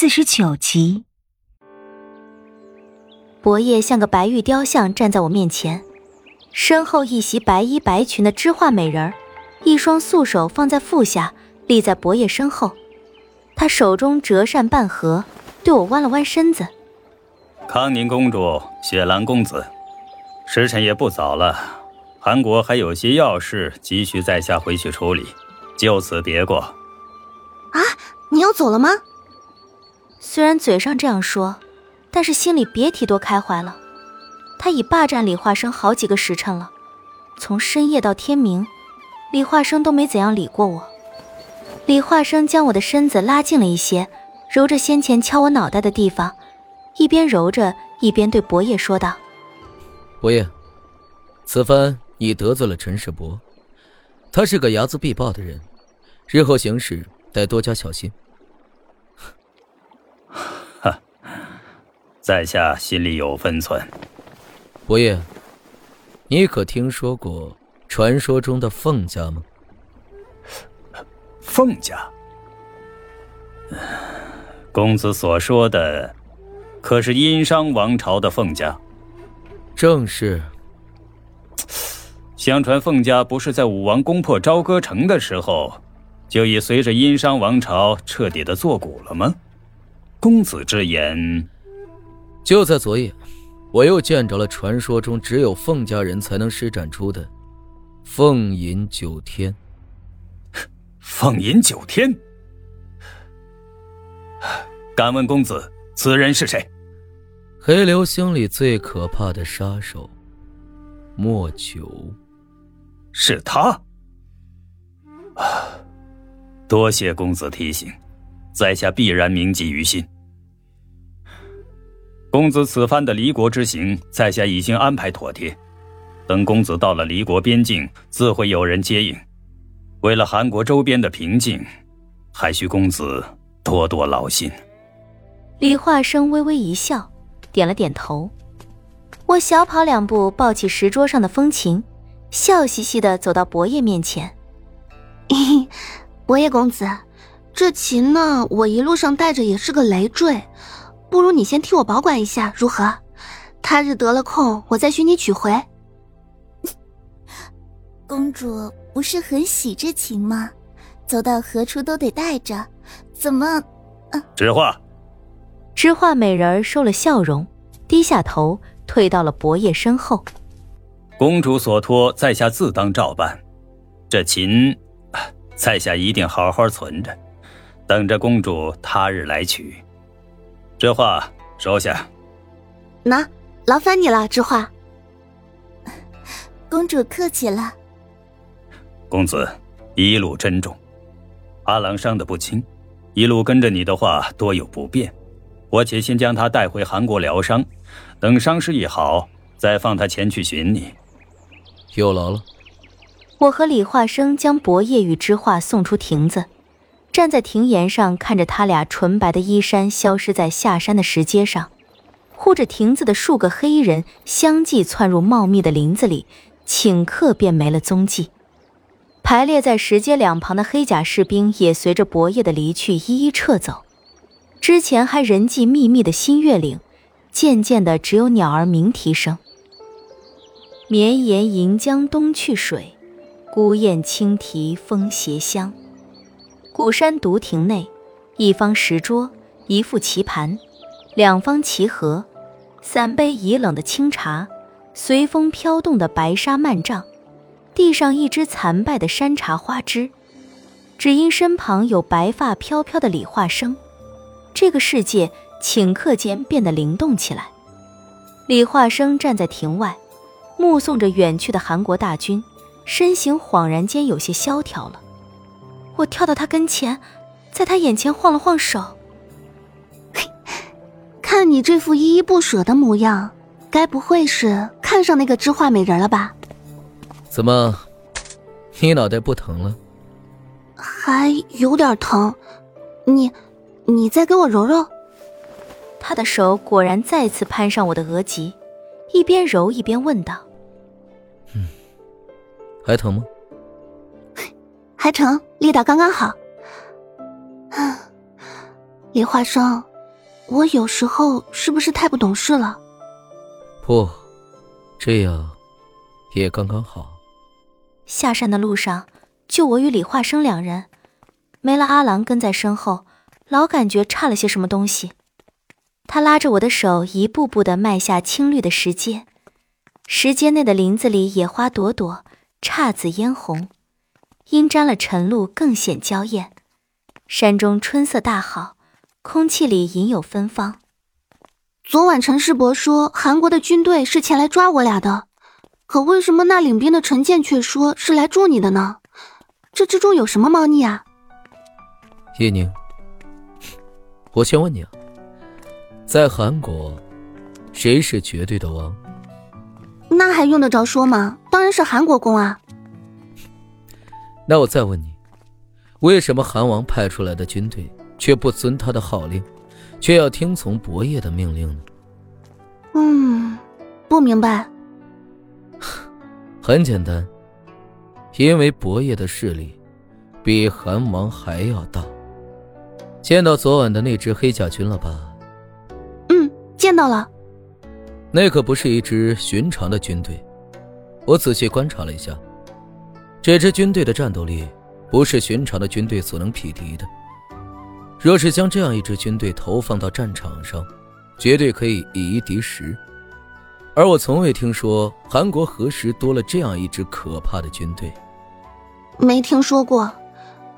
四十九集，薄叶像个白玉雕像站在我面前，身后一袭白衣白裙的织画美人儿，一双素手放在腹下，立在薄叶身后。他手中折扇半合，对我弯了弯身子。康宁公主、雪兰公子，时辰也不早了，韩国还有些要事急需在下回去处理，就此别过。啊，你要走了吗？虽然嘴上这样说，但是心里别提多开怀了。他已霸占李化生好几个时辰了，从深夜到天明，李化生都没怎样理过我。李化生将我的身子拉近了一些，揉着先前敲我脑袋的地方，一边揉着一边对伯爷说道：“伯爷，此番你得罪了陈世伯，他是个睚眦必报的人，日后行事得多加小心。”在下心里有分寸。伯爷，你可听说过传说中的凤家吗？凤家，公子所说的，可是殷商王朝的凤家？正是。相传凤家不是在武王攻破朝歌城的时候，就已随着殷商王朝彻底的作古了吗？公子之言。就在昨夜，我又见着了传说中只有凤家人才能施展出的凤吟九天。凤吟九天，敢问公子，此人是谁？黑流星里最可怕的杀手，莫九。是他。啊，多谢公子提醒，在下必然铭记于心。公子此番的离国之行，在下已经安排妥帖。等公子到了离国边境，自会有人接应。为了韩国周边的平静，还需公子多多劳心。李化生微微一笑，点了点头。我小跑两步，抱起石桌上的风琴，笑嘻嘻的走到伯爷面前。伯爷公子，这琴呢，我一路上带着也是个累赘。不如你先替我保管一下，如何？他日得了空，我再寻你取回。公主不是很喜这琴吗？走到何处都得带着，怎么？知画，知画美人收了笑容，低下头，退到了伯爷身后。公主所托，在下自当照办。这琴，在下一定好好存着，等着公主他日来取。这话收下。那劳烦你了，知画。公主客气了。公子一路珍重。阿郎伤得不轻，一路跟着你的话多有不便，我且先将他带回韩国疗伤，等伤势一好，再放他前去寻你。有劳了。我和李化生将薄夜与知画送出亭子。站在亭檐上，看着他俩纯白的衣衫消失在下山的石阶上，护着亭子的数个黑衣人相继窜入茂密的林子里，顷刻便没了踪迹。排列在石阶两旁的黑甲士兵也随着薄夜的离去一一撤走。之前还人迹密密的新月岭，渐渐的只有鸟儿鸣啼声。绵延银江东去水，孤雁轻啼风斜香。古山独亭内，一方石桌，一副棋盘，两方棋盒，三杯已冷的清茶，随风飘动的白纱幔帐，地上一只残败的山茶花枝，只因身旁有白发飘飘的李化生，这个世界顷刻间变得灵动起来。李化生站在亭外，目送着远去的韩国大军，身形恍然间有些萧条了。我跳到他跟前，在他眼前晃了晃手。看你这副依依不舍的模样，该不会是看上那个知画美人了吧？怎么，你脑袋不疼了？还有点疼。你，你再给我揉揉。他的手果然再次攀上我的额脊，一边揉一边问道：“嗯，还疼吗？”还成，力道刚刚好。李化生，我有时候是不是太不懂事了？不，这样也刚刚好。下山的路上，就我与李化生两人，没了阿郎跟在身后，老感觉差了些什么东西。他拉着我的手，一步步的迈下青绿的石阶，石阶内的林子里野花朵朵，姹紫嫣红，因沾了晨露，更显娇艳。山中春色大好，空气里隐有芬芳。昨晚陈世伯说韩国的军队是前来抓我俩的，可为什么那领兵的陈建却说是来助你的呢？这之中有什么猫腻啊？叶宁，我先问你啊，在韩国，谁是绝对的王？那还用得着说吗？当然是韩国公啊。那我再问你。为什么韩王派出来的军队却不遵他的号令，却要听从伯爷的命令呢？嗯，不明白。很简单，因为伯爷的势力比韩王还要大。见到昨晚的那支黑甲军了吧？嗯，见到了。那可不是一支寻常的军队，我仔细观察了一下，这支军队的战斗力。不是寻常的军队所能匹敌的。若是将这样一支军队投放到战场上，绝对可以以一敌十。而我从未听说韩国何时多了这样一支可怕的军队。没听说过，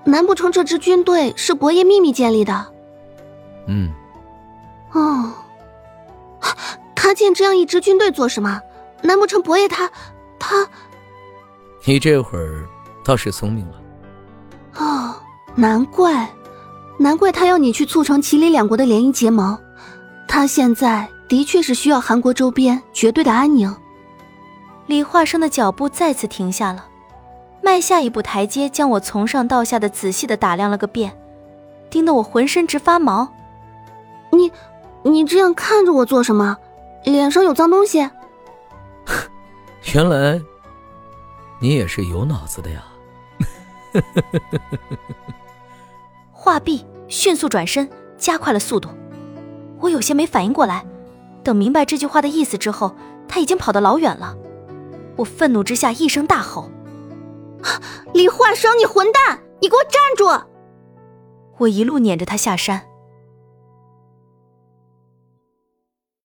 难不成这支军队是伯爷秘密建立的？嗯。哦，他建这样一支军队做什么？难不成伯爷他他？你这会儿倒是聪明了。哦，难怪，难怪他要你去促成齐李两国的联姻结盟。他现在的确是需要韩国周边绝对的安宁。李化生的脚步再次停下了，迈下一步台阶，将我从上到下的仔细的打量了个遍，盯得我浑身直发毛。你，你这样看着我做什么？脸上有脏东西？原来，你也是有脑子的呀。话毕，迅速转身，加快了速度。我有些没反应过来，等明白这句话的意思之后，他已经跑得老远了。我愤怒之下一声大吼：“李化生，你混蛋！你给我站住！”我一路撵着他下山。